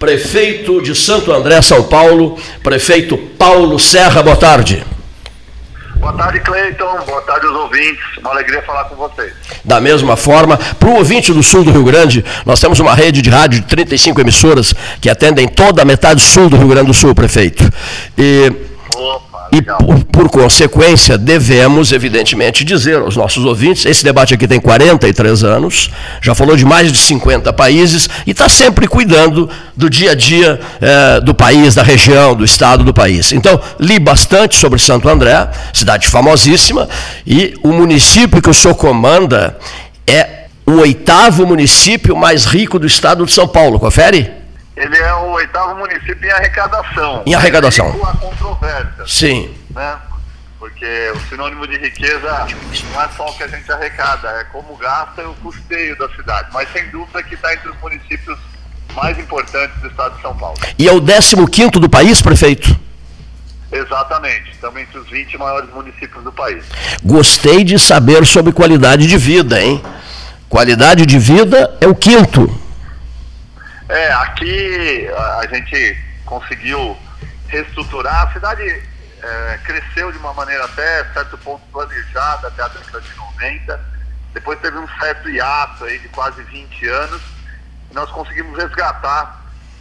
Prefeito de Santo André, São Paulo, prefeito Paulo Serra, boa tarde. Boa tarde, Cleiton. Boa tarde aos ouvintes. Uma alegria falar com vocês. Da mesma forma, para o ouvinte do sul do Rio Grande, nós temos uma rede de rádio de 35 emissoras que atendem toda a metade sul do Rio Grande do Sul, prefeito. E. E, por, por, consequência, devemos, evidentemente, dizer aos nossos ouvintes: esse debate aqui tem 43 anos, já falou de mais de 50 países e está sempre cuidando do dia a dia eh, do país, da região, do estado do país. Então, li bastante sobre Santo André, cidade famosíssima, e o município que o senhor comanda é o oitavo município mais rico do estado de São Paulo. Confere? Ele é o oitavo município em arrecadação. Em arrecadação. A controvérsia. Sim. Né? Porque o sinônimo de riqueza não é só o que a gente arrecada, é como gasta e o custeio da cidade. Mas sem dúvida que está entre os municípios mais importantes do estado de São Paulo. E é o 15 do país, prefeito? Exatamente, estamos entre os 20 maiores municípios do país. Gostei de saber sobre qualidade de vida, hein? Qualidade de vida é o quinto. É, aqui a, gente conseguiu reestruturar. A cidade é, cresceu de uma maneira até certo ponto planejada até a década de 90. Depois teve um certo hiato aí de quase 20 anos. E nós conseguimos resgatar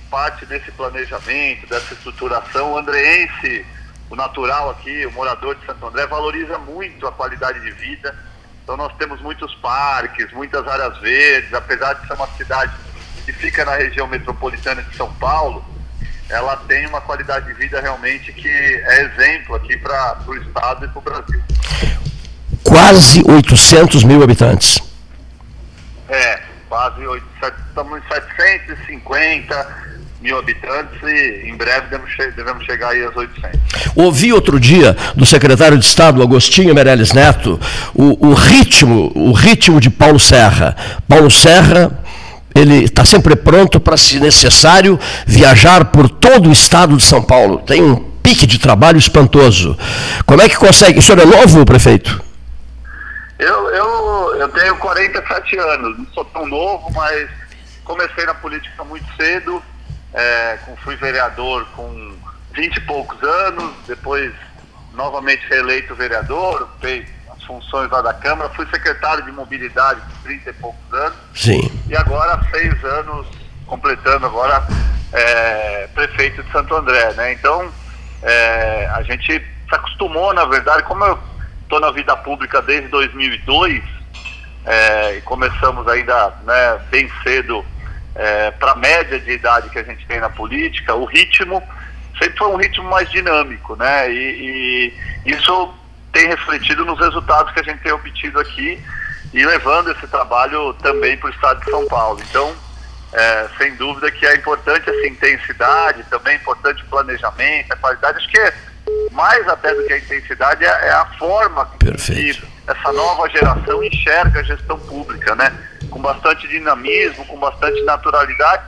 parte desse planejamento, dessa estruturação. O andreense, o natural aqui, o morador de Santo André, valoriza muito a qualidade de vida. Então nós temos muitos parques, muitas áreas verdes, apesar de ser uma cidade que fica na região metropolitana de São Paulo, ela tem uma qualidade de vida realmente que é exemplo aqui para o Estado e para o Brasil. Quase 800 mil habitantes. É, quase 800, estamos em 750 mil habitantes e em breve devemos, devemos chegar aí aos 800. Ouvi outro dia do secretário de Estado, Agostinho Meirelles Neto, o, o ritmo, o ritmo de Paulo Serra. Paulo Serra ele está sempre pronto para, se necessário, viajar por todo o estado de São Paulo. Tem um pique de trabalho espantoso. Como é que consegue? O senhor é novo, prefeito? Eu, eu, eu tenho 47 anos, não sou tão novo, mas comecei na política muito cedo, é, fui vereador com 20 e poucos anos, depois novamente reeleito vereador, feito funções lá da Câmara, fui secretário de mobilidade por 30 e poucos anos. Sim. E agora, seis anos, completando agora, é, prefeito de Santo André, né? Então, é, a gente se acostumou, na verdade, como eu estou na vida pública desde 2002, é, e começamos ainda né, bem cedo é, para a média de idade que a gente tem na política, o ritmo sempre foi um ritmo mais dinâmico, né? E, e isso tem refletido nos resultados que a gente tem obtido aqui e levando esse trabalho também para o estado de São Paulo. Então, é, sem dúvida que é importante essa intensidade, também é importante o planejamento, a qualidade. Acho que mais até do que a intensidade é, é a forma Perfeito. que essa nova geração enxerga a gestão pública, né? Com bastante dinamismo, com bastante naturalidade.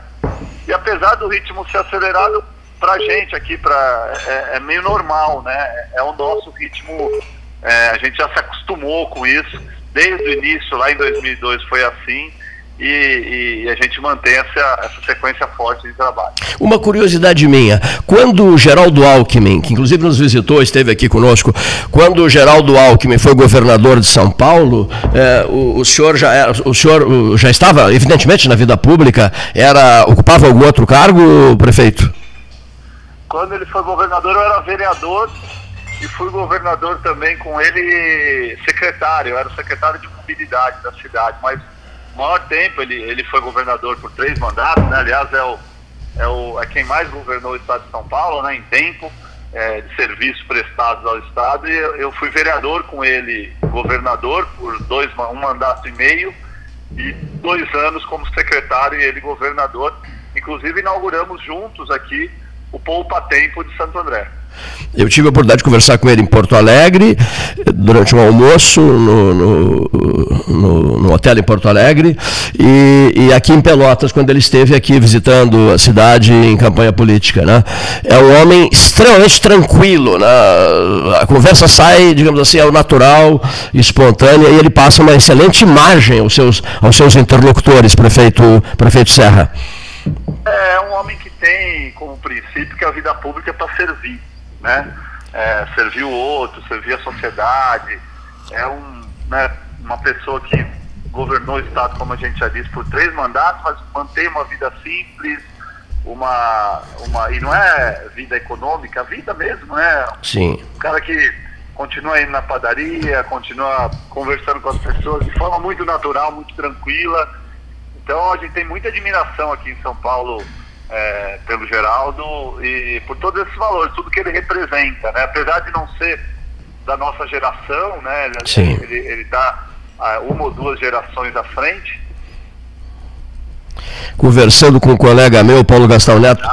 E apesar do ritmo ser acelerado, para gente aqui pra, é, é, meio normal, né? É o nosso ritmo, é, a gente já se acostumou com isso. Desde o início, lá em 2002, foi assim. E, e, a gente mantém essa, essa, sequência forte de trabalho. Uma curiosidade minha, quando o Geraldo Alckmin, que inclusive nos visitou, esteve aqui conosco, quando o Geraldo Alckmin foi governador de São Paulo, é, o, o, senhor já era, o senhor já estava, evidentemente, na vida pública, era ocupava algum outro cargo, prefeito? Quando ele foi governador, eu era vereador e fui governador também com ele secretário, eu era secretário de mobilidade da cidade, mas o maior tempo ele, ele foi governador por três mandatos, né? aliás é, o, é, o, é quem mais governou o estado de São Paulo né? em tempo é, de serviços prestados ao estado e eu, eu fui vereador com ele governador por dois, um mandato e meio e dois anos como secretário e ele governador. Inclusive inauguramos juntos aqui o Poupa Tempo de Santo André. Eu tive a oportunidade de conversar com ele em Porto Alegre, durante um almoço no, no, no, no hotel em Porto Alegre, e, e, aqui em Pelotas, quando ele esteve aqui visitando a cidade em campanha política. Né? É um homem extremamente tranquilo, né? a conversa sai, digamos assim, ao natural, espontânea, e ele passa uma excelente imagem aos seus, aos seus interlocutores, prefeito, prefeito Serra. É, um homem tem como princípio que a vida pública é para servir, né? É, servir o outro, servir a sociedade. É um, né, uma pessoa que governou o Estado, como a gente já disse, por três mandatos, mas mantém uma vida simples, uma, uma. E não é vida econômica, a vida mesmo, né? Sim. Um cara que continua indo na padaria, continua conversando com as pessoas de forma muito natural, muito tranquila. Então a gente tem muita admiração aqui em São Paulo é, pelo Geraldo e por todos esses valores, tudo que ele representa, né? Apesar de não ser da nossa geração, né? Ele está uma ou duas gerações à frente, conversando com um colega meu, Paulo Gastão Neto.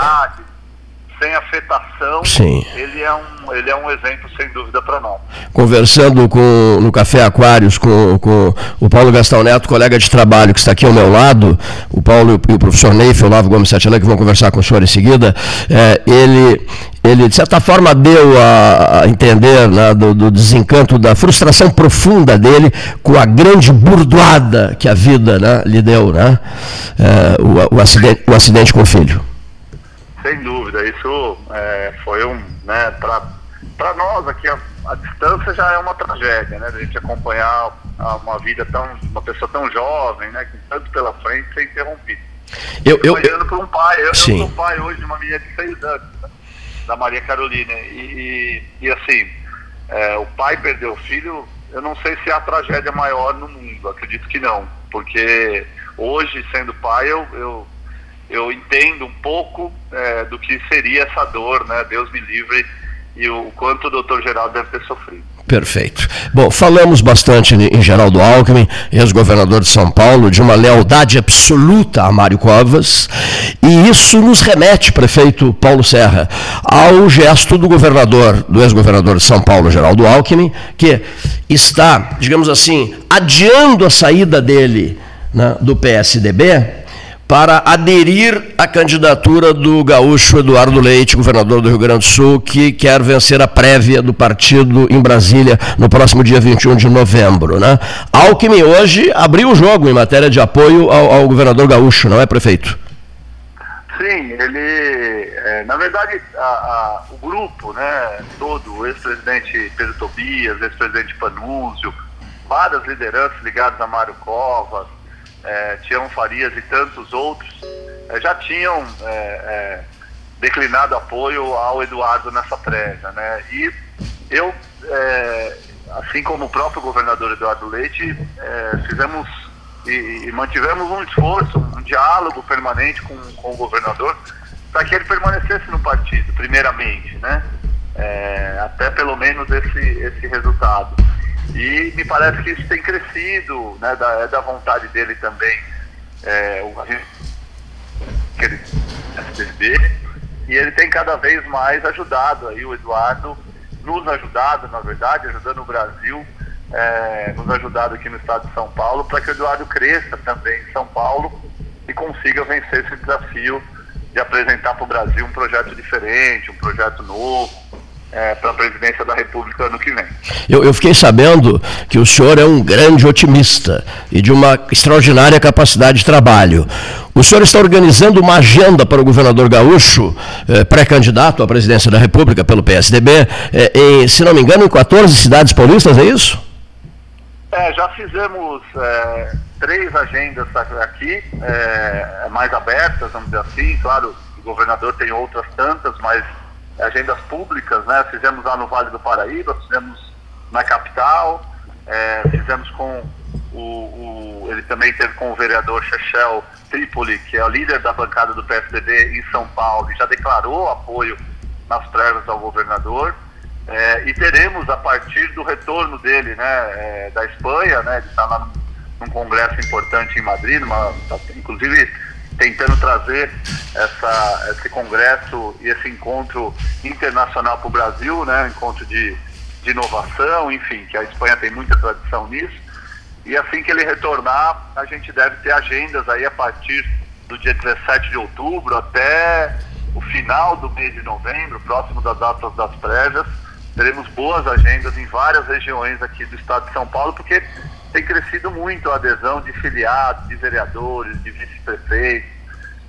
Sem afetação, Sim. ele é um, ele é um exemplo, sem dúvida, para nós. Conversando com, no Café Aquários com, com o Paulo Gastão Neto, colega de trabalho que está aqui ao meu lado, o Paulo e o professor Neif, Olavo Gomes Satiana, que vão conversar com o senhor em seguida, é, ele ele de certa forma deu a, entender né, do, do, desencanto, da frustração profunda dele com a grande burdoada que a vida né, lhe deu, né, é, o, o, acidente, o acidente com o filho. Sem dúvida, isso é, foi um, né, para nós aqui a, a, distância já é uma tragédia, né, a gente acompanhar uma vida tão, uma pessoa tão jovem, né, com tanto pela frente, ser interrompido. Eu, eu, eu, por um pai, eu, eu sou pai hoje de uma menina de seis anos, né? da Maria Carolina. E, e assim, é, o pai perdeu o filho, eu não sei se é a tragédia maior no mundo, acredito que não, porque hoje, sendo pai, eu, eu, eu entendo um pouco é, do que seria essa dor, né? Deus me livre, e o quanto o doutor Geraldo deve ter sofrido. Perfeito. Bom, falamos bastante em Geraldo Alckmin, ex-governador de São Paulo, de uma lealdade absoluta a Mário Covas, e isso nos remete, prefeito Paulo Serra, ao gesto do governador, do ex-governador de São Paulo, Geraldo Alckmin, que está, digamos assim, adiando a saída dele né, do PSDB para aderir à candidatura do gaúcho Eduardo Leite, governador do Rio Grande do Sul, que quer vencer a prévia do partido em Brasília no próximo dia 21 de novembro. Né? Alckmin hoje abriu o jogo em matéria de apoio ao, ao governador gaúcho, não é, prefeito? Sim, ele, é, na verdade, a, a, o grupo, né, todo, o ex-presidente Pedro Tobias, ex-presidente Panúzio, várias lideranças ligadas a Mário Covas, é, Tião Farias e tantos outros, é, já tinham é, é, declinado apoio ao Eduardo nessa prévia. Né? E eu, é, assim como o próprio governador Eduardo Leite, é, fizemos e, e, mantivemos um esforço, um diálogo permanente com, com o governador para que ele permanecesse no partido, primeiramente, né? até pelo menos esse, esse resultado. E me parece que isso tem crescido, né, da, é da vontade dele também, é, o, aquele SBB, e ele tem cada vez mais ajudado aí o Eduardo, nos ajudado, na verdade, ajudando o Brasil, é, nos ajudado aqui no estado de São Paulo, para que o Eduardo cresça também em São Paulo e consiga vencer esse desafio de apresentar para o Brasil um projeto diferente, um projeto novo, é, para a presidência da República ano que vem. Eu, eu, fiquei sabendo que o senhor é um grande otimista e de uma extraordinária capacidade de trabalho. O senhor está organizando uma agenda para o governador Gaúcho, eh, pré-candidato à presidência da República pelo PSDB, eh, em, se não me engano, em 14 cidades paulistas, é isso? É, já fizemos é, três agendas aqui, é, mais abertas, vamos dizer assim. Claro, o governador tem outras tantas, mas agendas públicas, né? Fizemos lá no Vale do Paraíba, fizemos na capital, é, fizemos com o, o, ele também teve com o vereador Chechel Tripoli, que é o líder da bancada do PSDB em São Paulo, e já declarou apoio nas prévias ao governador. É, e teremos a partir do retorno dele, né, é, da Espanha, né, ele está lá num, congresso importante em Madrid, numa, inclusive tentando trazer essa, esse congresso e esse encontro internacional para o Brasil, né? encontro de, de inovação, enfim, que a Espanha tem muita tradição nisso. E assim que ele retornar, a gente deve ter agendas aí a partir do dia 17 de outubro até o final do mês de novembro, próximo das datas das prévias. Teremos boas agendas em várias regiões aqui do estado de São Paulo, porque tem crescido muito a adesão de filiados, de vereadores, de vice-prefeitos,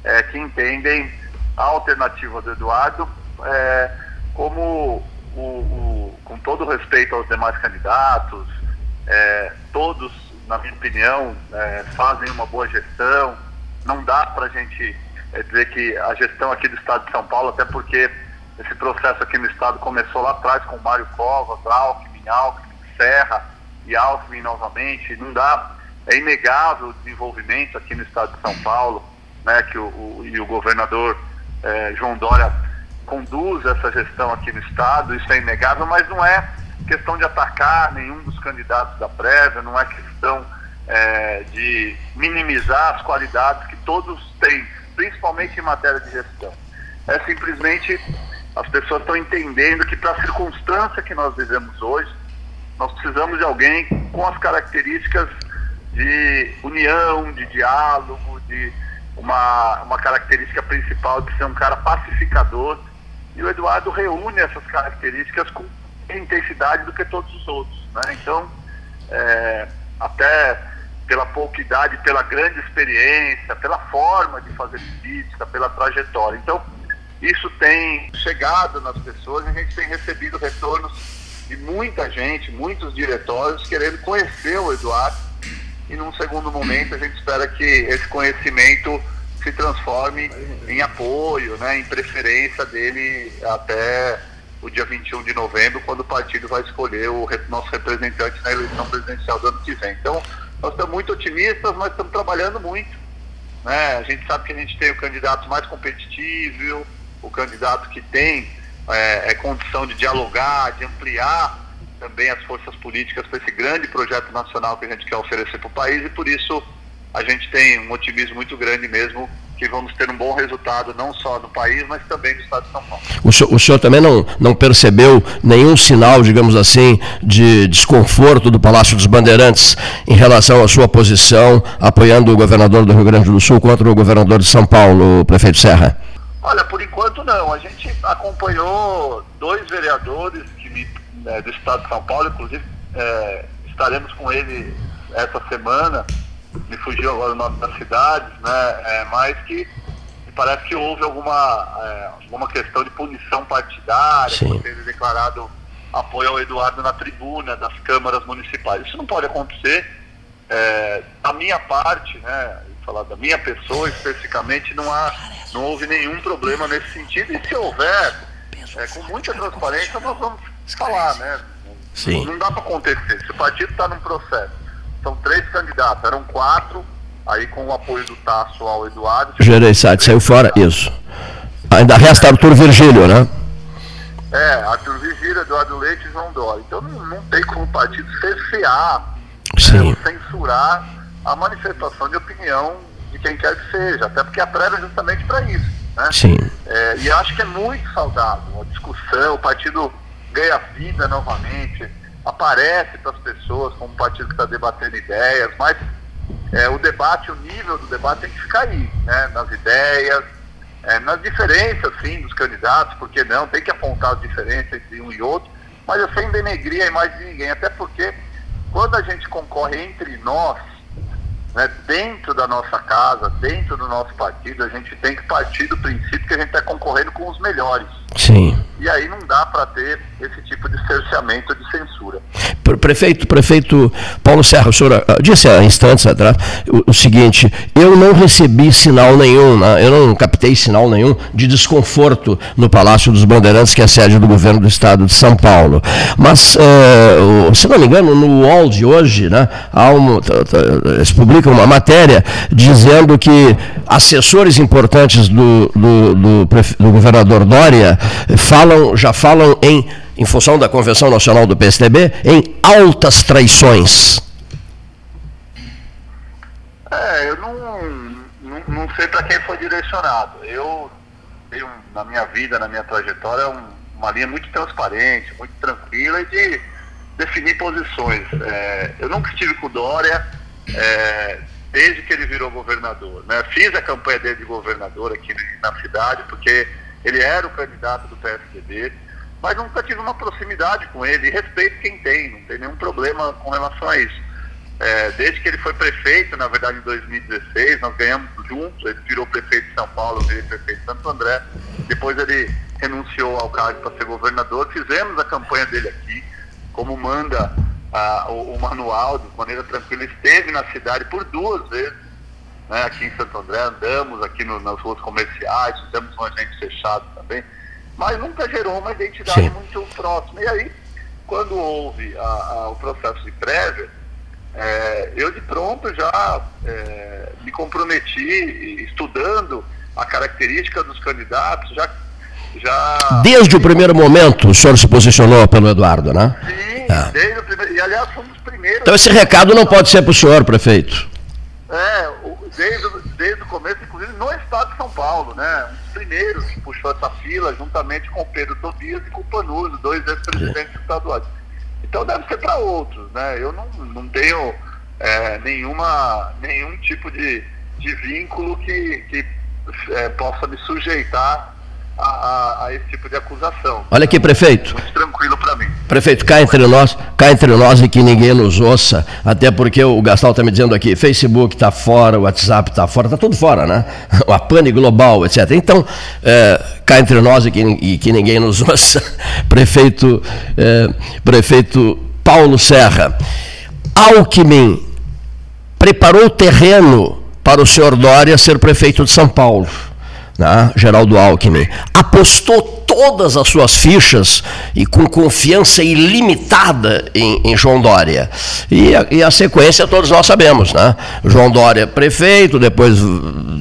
é, que entendem a alternativa do Eduardo é, como, o, o, com todo respeito aos demais candidatos, é, todos, na minha opinião, é, fazem uma boa gestão. Não dá para a gente é, dizer que a gestão aqui do Estado de São Paulo, até porque esse processo aqui no Estado começou lá atrás com Mário Covas, Alckmin, Alckmin, Serra e Alckmin novamente. Não dá, é inegável o desenvolvimento aqui no Estado de São Paulo, né, que o, o e o governador é, João Dória conduz essa gestão aqui no Estado, isso é inegável, mas não é questão de atacar nenhum dos candidatos da prévia, não é questão é, de minimizar as qualidades que todos têm, principalmente em matéria de gestão. É simplesmente as pessoas estão entendendo que para a circunstância que nós vivemos hoje, nós precisamos de alguém com as características de união, de diálogo, de uma, uma característica principal de ser um cara pacificador. E o Eduardo reúne essas características com intensidade do que todos os outros. Né? Então, é, até pela pouca idade, pela grande experiência, pela forma de fazer política, pela trajetória. Então, isso tem chegado nas pessoas e a gente tem recebido retornos de muita gente, muitos diretórios querendo conhecer o Eduardo e num segundo momento a gente espera que esse conhecimento se transforme em apoio, né, em preferência dele até o dia 21 de novembro, quando o partido vai escolher o nosso representante na eleição presidencial do ano que vem. Então, nós estamos muito otimistas, mas estamos trabalhando muito. Né? A gente sabe que a gente tem o candidato mais competitivo, o candidato que tem é, é condição de dialogar, de ampliar também as forças políticas para esse grande projeto nacional que a gente quer oferecer para o país e por isso a gente tem um otimismo muito grande mesmo que vamos ter um bom resultado não só no país, mas também no estado de São Paulo. O senhor, o senhor também não, não percebeu nenhum sinal, digamos assim, de desconforto do Palácio dos Bandeirantes em relação à sua posição apoiando o governador do Rio Grande do Sul contra o governador de São Paulo, o prefeito Serra? Olha, por enquanto não. A gente acompanhou dois vereadores que me, é, do estado de São Paulo, inclusive é, estaremos com ele essa semana me fugiu agora o nome das cidades, né? É, mas que parece que houve alguma, é, alguma questão de punição partidária, Sim. por ter declarado apoio ao Eduardo na tribuna das câmaras municipais. Isso não pode acontecer. É, da minha parte, né, falar da minha pessoa especificamente, não, há, não houve nenhum problema nesse sentido. E se houver, é, com muita transparência, nós vamos falar, né? Sim. Não, não dá para acontecer. Se o partido está num processo são três candidatos, eram quatro, aí com o apoio do Tasso ao Eduardo. Gereissati saiu fora, isso. Ainda resta Arthur Virgílio, né? É, Arthur Virgílio, Eduardo Leite e João Dória. Então não, não tem como o partido cercear, né, censurar a manifestação de opinião de quem quer que seja, até porque a prévia é justamente para isso. Né? Sim. É, e acho que é muito saudável a discussão, o partido ganha vida novamente aparece para as pessoas como um partido que está debatendo ideias, mas é, o debate, o nível do debate tem que ficar aí, né? nas ideias, é, nas diferenças, sim, dos candidatos, porque não, tem que apontar as diferenças entre um e outro, mas eu sem denegrir a imagem de ninguém, até porque quando a gente concorre entre nós, né, dentro da nossa casa, dentro do nosso partido, a gente tem que partir do princípio que a gente está concorrendo com os melhores. Sim. E aí não dá para ter esse tipo de cerceamento de censura. Prefeito, prefeito Paulo Serra, o senhor ah, disse há instantes atrás o, o seguinte: eu não recebi sinal nenhum, né, eu não captei sinal nenhum de desconforto no Palácio dos Bandeirantes, que é a sede do governo do estado de São Paulo. Mas, uh, se não me engano, no UOL de hoje, né, há um, eles publicam uma matéria dizendo que assessores importantes do, do, do, do governador Dória falam, já falam em, em função da Convenção Nacional do PSDB, em altas traições. É, eu não, não, não sei para quem foi direcionado. Eu tenho na minha vida, na minha trajetória, um, uma linha muito transparente, muito tranquila e de definir posições. É, eu nunca estive com Dória é, desde que ele virou governador. Né? Fiz a campanha dele de governador aqui na cidade, porque ele era o candidato do PSDB, mas nunca tive uma proximidade com ele. E respeito quem tem, não tem nenhum problema com relação a isso. é, desde que ele foi prefeito, na verdade em 2016, nós ganhamos juntos, ele virou prefeito de São Paulo, eu virei prefeito de Santo André, depois ele renunciou ao cargo para ser governador, fizemos a campanha dele aqui, como manda o, o, manual, de maneira tranquila, esteve na cidade por duas vezes, né, aqui em Santo André, andamos aqui no, nas ruas comerciais, fizemos um agente fechado também, mas nunca gerou uma identidade Sim. muito próxima. E aí, quando houve a, a, o processo de prévia, é, eu de pronto já é, me comprometi estudando a característica dos candidatos, já, já... Desde o primeiro momento o senhor se posicionou pelo Eduardo, né? Sim, é. desde o primeiro, e aliás fomos os primeiros... Então esse recado não pode ser para o senhor, prefeito. É, desde, desde o começo, inclusive no estado de São Paulo, né? Um dos primeiros que puxou essa fila, juntamente com Pedro Tobias e com Panuso, dois ex-presidentes estaduais. Então deve ser para outros, né? Eu não, não tenho é, nenhuma, nenhum tipo de, de vínculo que, que é, possa me sujeitar a, a, a, esse tipo de acusação. Olha aqui, prefeito. Muito tranquilo para mim. Prefeito, cá entre nós, cá entre nós e que ninguém nos ouça, até porque o Gastal está me dizendo aqui, Facebook está fora, o WhatsApp está fora, está tudo fora, né? A pane global, etc. Então, é, cá entre nós e que, e que ninguém nos ouça, prefeito, é, prefeito Paulo Serra, Alckmin preparou o terreno para o senhor Dória ser prefeito de São Paulo né, Geraldo Alckmin, apostou todas as suas fichas e com confiança ilimitada em, em João Dória. E a, e a, sequência todos nós sabemos, né? João Dória prefeito, depois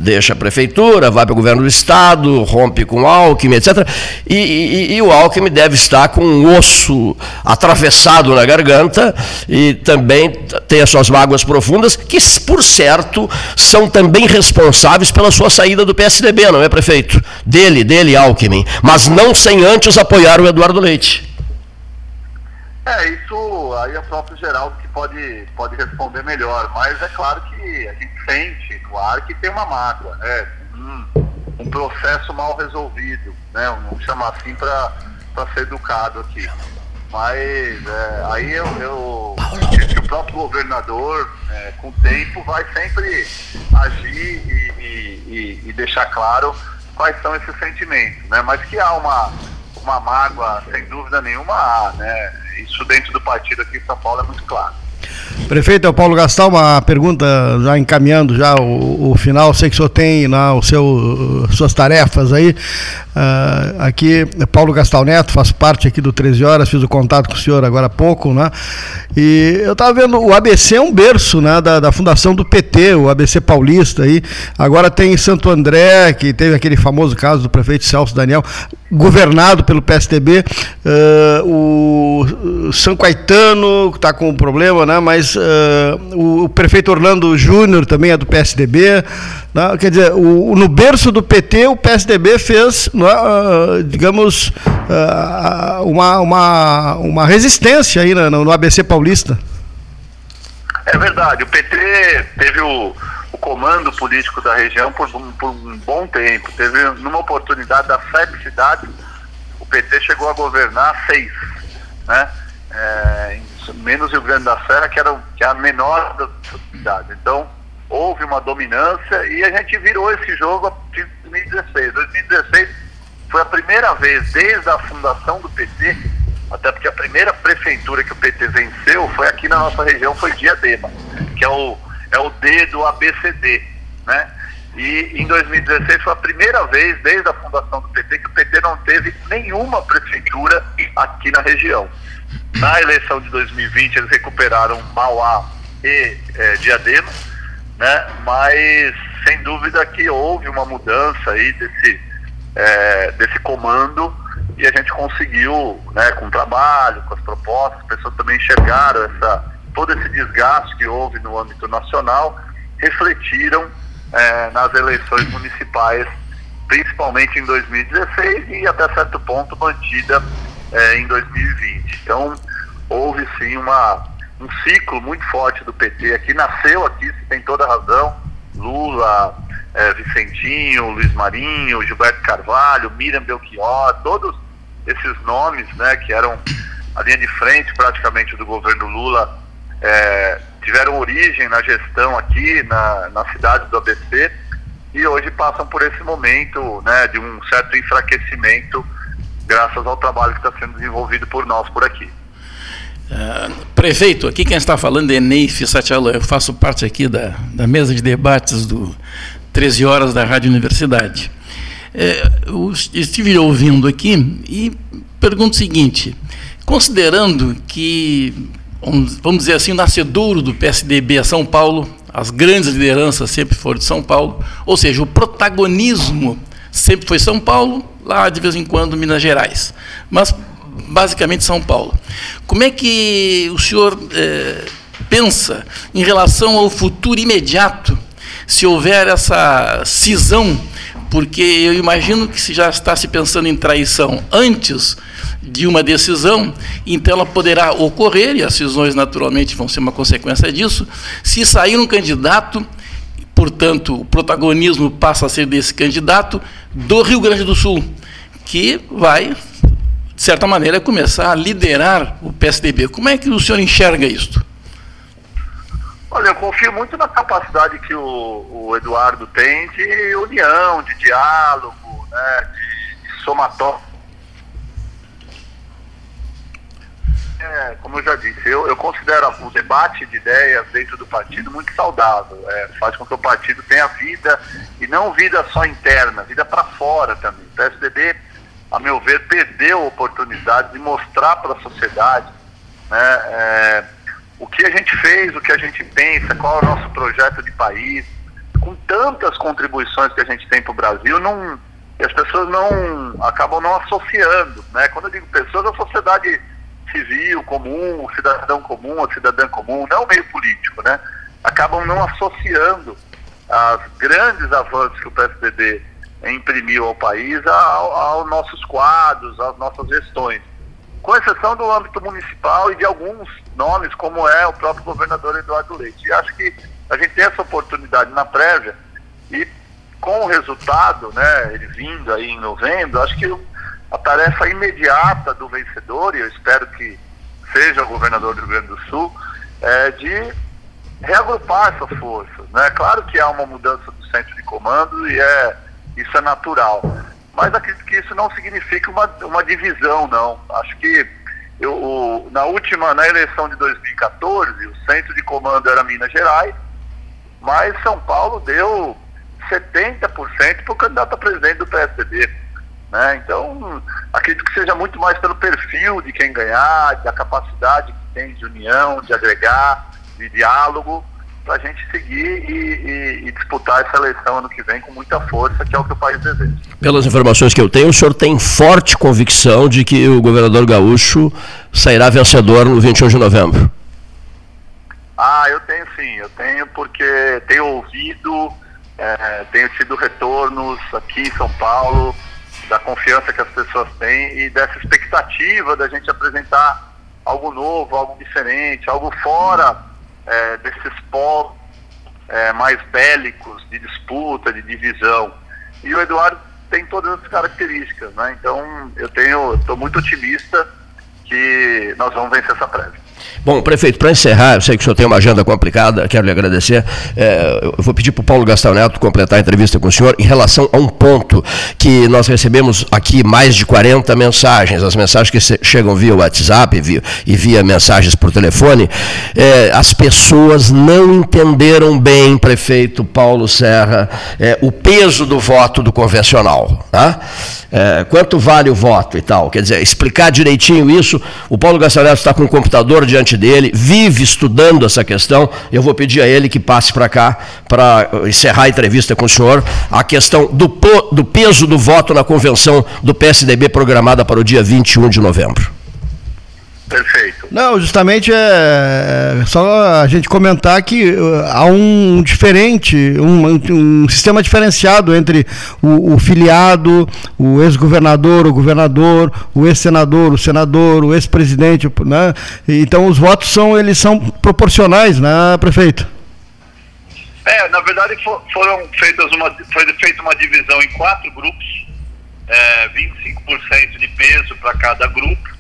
deixa a prefeitura, vai para o governo do estado, rompe com o Alckmin, etc. E, e, e o Alckmin deve estar com um osso atravessado na garganta e também tem as suas mágoas profundas, que por certo são também responsáveis pela sua saída do PSDB, não é, prefeito? Dele, dele, Alckmin. Mas não sem antes apoiar o Eduardo Leite. É, isso aí é o próprio Geraldo que pode, pode responder melhor, mas é claro que a gente sente no ar que tem uma mágoa, né? Um, um processo mal resolvido, né? Vamos chamar assim para ser educado aqui. Mas é, aí eu, eu que o próprio governador, é, com o tempo, vai sempre agir e, e, e, e deixar claro quais são esses sentimentos, né? Mas que há uma, uma mágoa, sem dúvida nenhuma, há, né? Isso dentro do partido aqui em São Paulo é muito claro. Prefeito, é o Paulo Gastal, uma pergunta já encaminhando já o, o final, sei que o senhor tem lá o seu, suas tarefas aí, uh, aqui, Paulo Gastal Neto, faço parte aqui do 13 Horas, fiz o contato com o senhor agora há pouco, né, e eu estava vendo, o ABC é um berço, né, da, da fundação do PT, o ABC paulista aí, agora tem Santo André, que teve aquele famoso caso do prefeito Celso Daniel, governado pelo PSDB, uh, o São Caetano está com um problema, né, mas uh, o, o, prefeito Orlando Júnior também é do PSDB, né, quer dizer, o, no berço do PT o PSDB fez, né, uh, digamos, uma, uma, uma resistência aí no, no ABC paulista. É verdade, o PT teve o o comando político da região por, por um bom tempo. Teve, numa oportunidade das sete cidades, o PT chegou a governar seis, né? É, menos Rio Grande da Serra, que, era, que é a menor das cidades. Então, houve uma dominância e a gente virou esse jogo a partir de 2016. 2016 foi a primeira vez desde a fundação do PT, até porque a primeira prefeitura que o PT venceu foi aqui na nossa região, foi Diadema, que é o é o D do ABCD, né? E em 2016 foi a primeira vez desde a fundação do PT que o PT não teve nenhuma prefeitura aqui na região. Na eleição de 2020 eles recuperaram Mauá e é, Diadema, né? Mas sem dúvida que houve uma mudança aí desse é, desse comando e a gente conseguiu, né, com o trabalho, com as propostas, as pessoas também enxergaram essa todo esse desgaste que houve no âmbito nacional refletiram é, nas eleições municipais, principalmente em 2016 e até certo ponto mantida é, em 2020. Então houve sim uma, um ciclo muito forte do PT aqui, nasceu aqui, se tem toda razão, Lula, é, Vicentinho, Luiz Marinho, Gilberto Carvalho, Miriam Belchior, todos esses nomes né, que eram a linha de frente praticamente do governo Lula é, tiveram origem na gestão aqui na, na cidade do ABC e hoje passam por esse momento né, de um certo enfraquecimento graças ao trabalho que está sendo desenvolvido por nós por aqui. Uh, prefeito, aqui quem está falando é Ney Fissatialo, eu faço parte aqui da, da mesa de debates do 13 Horas da Rádio Universidade. É, estive ouvindo aqui e pergunto o seguinte, considerando que, vamos dizer assim, o nascedouro do PSDB é São Paulo, as grandes lideranças sempre foram de São Paulo, ou seja, o protagonismo sempre foi São Paulo, lá de vez em quando Minas Gerais, mas basicamente São Paulo. Como é que o senhor é, pensa em relação ao futuro imediato, se houver essa cisão, porque eu imagino que se já está se pensando em traição antes de uma decisão, então ela poderá ocorrer, e as cisões naturalmente vão ser uma consequência disso, se sair um candidato, portanto, o protagonismo passa a ser desse candidato do Rio Grande do Sul, que vai, de certa maneira, começar a liderar o PSDB. Como é que o senhor enxerga isto? Olha, eu confio muito na capacidade que o, o Eduardo tem de união, de diálogo, né, de, de somatório É, como eu já disse, eu, eu considero o debate de ideias dentro do partido muito saudável. É, faz com que o partido tenha vida, e não vida só interna, vida para fora também. O PSDB, a meu ver, perdeu a oportunidade de mostrar para a sociedade né, é, o que a gente fez, o que a gente pensa, qual é o nosso projeto de país. Com tantas contribuições que a gente tem para o Brasil, não, as pessoas não acabam não associando. Né? Quando eu digo pessoas, a sociedade civil comum, o cidadão comum, a cidadã comum, não o meio político, né? Acabam não associando as grandes avanços que o PSDB imprimiu ao país aos nossos quadros, às nossas gestões. Com exceção do âmbito municipal e de alguns nomes, como é o próprio governador Eduardo Leite. E acho que a gente tem essa oportunidade na prévia e com o resultado, né, ele vindo aí em novembro, acho que a tarefa imediata do vencedor, e eu espero que seja o governador do Rio Grande do Sul, é de reagrupar essas forças. Né? Claro que há uma mudança do centro de comando e é, isso é natural. Mas acredito não significa uma, uma divisão, não. Acho que eu, o, na última, na eleição de 2014, o centro de comando era Minas Gerais, mas São Paulo deu 70% para o candidato a presidente do PSDB. Né? Então, acredito que seja muito mais pelo perfil de quem ganhar, da capacidade que tem de união, de agregar, de diálogo, para a gente seguir e, e, e, disputar essa eleição ano que vem com muita força, que é o que o país deseja. Pelas informações que eu tenho, o senhor tem forte convicção de que o governador gaúcho sairá vencedor no 21 de novembro? Ah, eu tenho sim, eu tenho porque tenho ouvido, é, tenho tido retornos aqui em São Paulo, da confiança que as pessoas têm e dessa expectativa da gente apresentar algo novo, algo diferente, algo fora é, desses polos é, mais bélicos de disputa, de divisão. E o Eduardo tem todas as características, né? Então eu tenho, estou muito otimista que nós vamos vencer essa prévia. Bom, prefeito, para encerrar, eu sei que o senhor tem uma agenda complicada, quero lhe agradecer. É, eu vou pedir para o Paulo Gastão Neto completar a entrevista com o senhor em relação a um ponto que nós recebemos aqui mais de 40 mensagens, as mensagens que chegam via WhatsApp via, e via mensagens por telefone. É, as pessoas não entenderam bem, prefeito Paulo Serra, é, o peso do voto do convencional. Tá? é, quanto vale o voto e tal. Quer dizer, explicar direitinho isso. O Paulo Gastalhetto está com o computador diante dele, vive estudando essa questão. Eu vou pedir a ele que passe para cá para encerrar a entrevista com o senhor. A questão do, do peso do voto na convenção do PSDB programada para o dia 21 de novembro. Perfeito. Não, justamente é, é só a gente comentar que uh, há um diferente, um, um sistema diferenciado entre o, o filiado, o ex-governador, o governador, o ex-senador, o senador, o ex-presidente, né? Então os votos são eles são proporcionais, né, prefeito? É, na verdade foram feitas uma foi feita uma divisão em quatro grupos, é, 25% de peso para cada grupo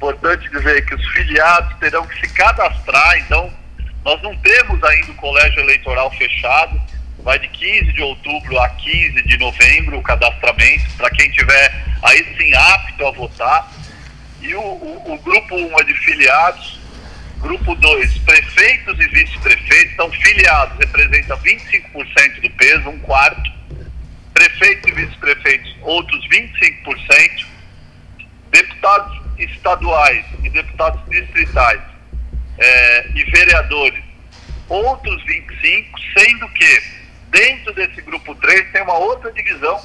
importante dizer que os filiados terão que se cadastrar, então Nós não temos ainda o colégio eleitoral fechado, vai de 15 de outubro a 15 de novembro o cadastramento, para quem tiver aí sim apto a votar. E o, o, o grupo 1 é de filiados, grupo 2, prefeitos e vice-prefeitos, então filiados representa 25% do peso, um quarto, prefeitos e vice-prefeitos outros 25%, deputados estaduais e deputados distritais é, e vereadores outros 25, sendo que dentro desse grupo 3 tem uma outra divisão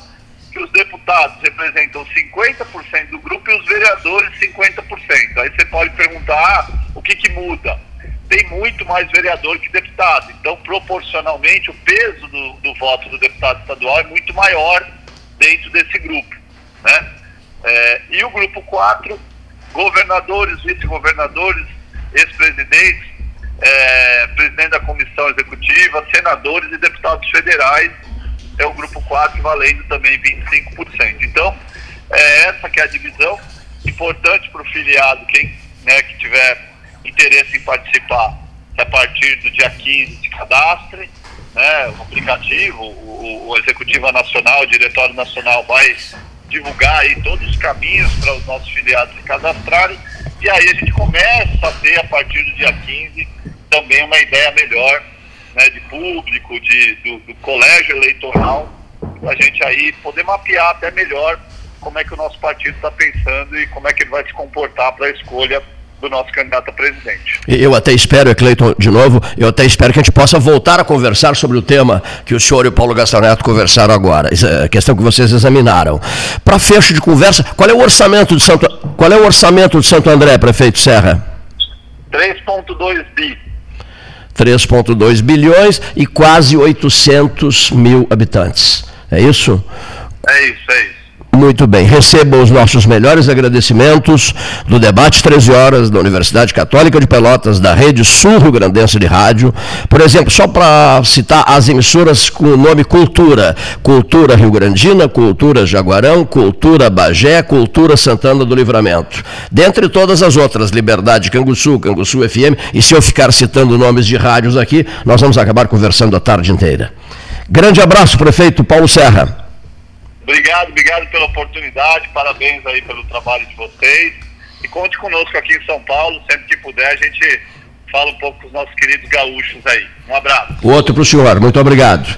que os deputados representam 50% do grupo e os vereadores 50%. Aí você pode perguntar, ah, o que, que muda? Tem muito mais vereador que deputado. Então, proporcionalmente, o peso do, do voto do deputado estadual é muito maior dentro desse grupo. Né? É, e o grupo 4, governadores, vice-governadores, ex-presidentes, é, presidente da comissão executiva, senadores e deputados federais, é o grupo 4 valendo também 25%. Então, é essa que é a divisão, importante para o filiado, quem né, que tiver interesse em participar, a partir do dia 15 de cadastre, né, o aplicativo, o, o Executiva Nacional, o Diretório Nacional vai divulgar aí todos os caminhos para os nossos filiados se cadastrarem. E aí a gente começa a ter, a partir do dia 15, também uma ideia melhor né, de público, de, do, do colégio eleitoral, para a gente aí poder mapear até melhor como é que o nosso partido está pensando e como é que ele vai se comportar para a escolha do nosso candidato a presidente. Eu até espero, Cleiton, de novo, eu até espero que a gente possa voltar a conversar sobre o tema que o senhor e o Paulo Gastão Neto conversaram agora, a questão que vocês examinaram. Para fecho de conversa, qual é o orçamento de Santo, qual é o orçamento de Santo André, prefeito Serra? 3.2 bi. 3,2 bilhões e quase 800 mil habitantes. É isso? É isso, é isso. Muito bem, receba os nossos melhores agradecimentos do debate 13 horas da Universidade Católica de Pelotas, da Rede Sul Rio Grandense de Rádio. Por exemplo, só para citar as emissoras com o nome Cultura: Cultura Rio Grandina, Cultura Jaguarão, Cultura Bagé, Cultura Santana do Livramento. Dentre todas as outras, Liberdade Canguçu, Canguçu FM, e se eu ficar citando nomes de rádios aqui, nós vamos acabar conversando a tarde inteira. Grande abraço, prefeito Paulo Serra. Obrigado, obrigado pela oportunidade, parabéns aí pelo trabalho de vocês. E conte conosco aqui em São Paulo, sempre que puder, a gente fala um pouco com os nossos queridos gaúchos aí. Um abraço. Outro para o senhor, muito obrigado.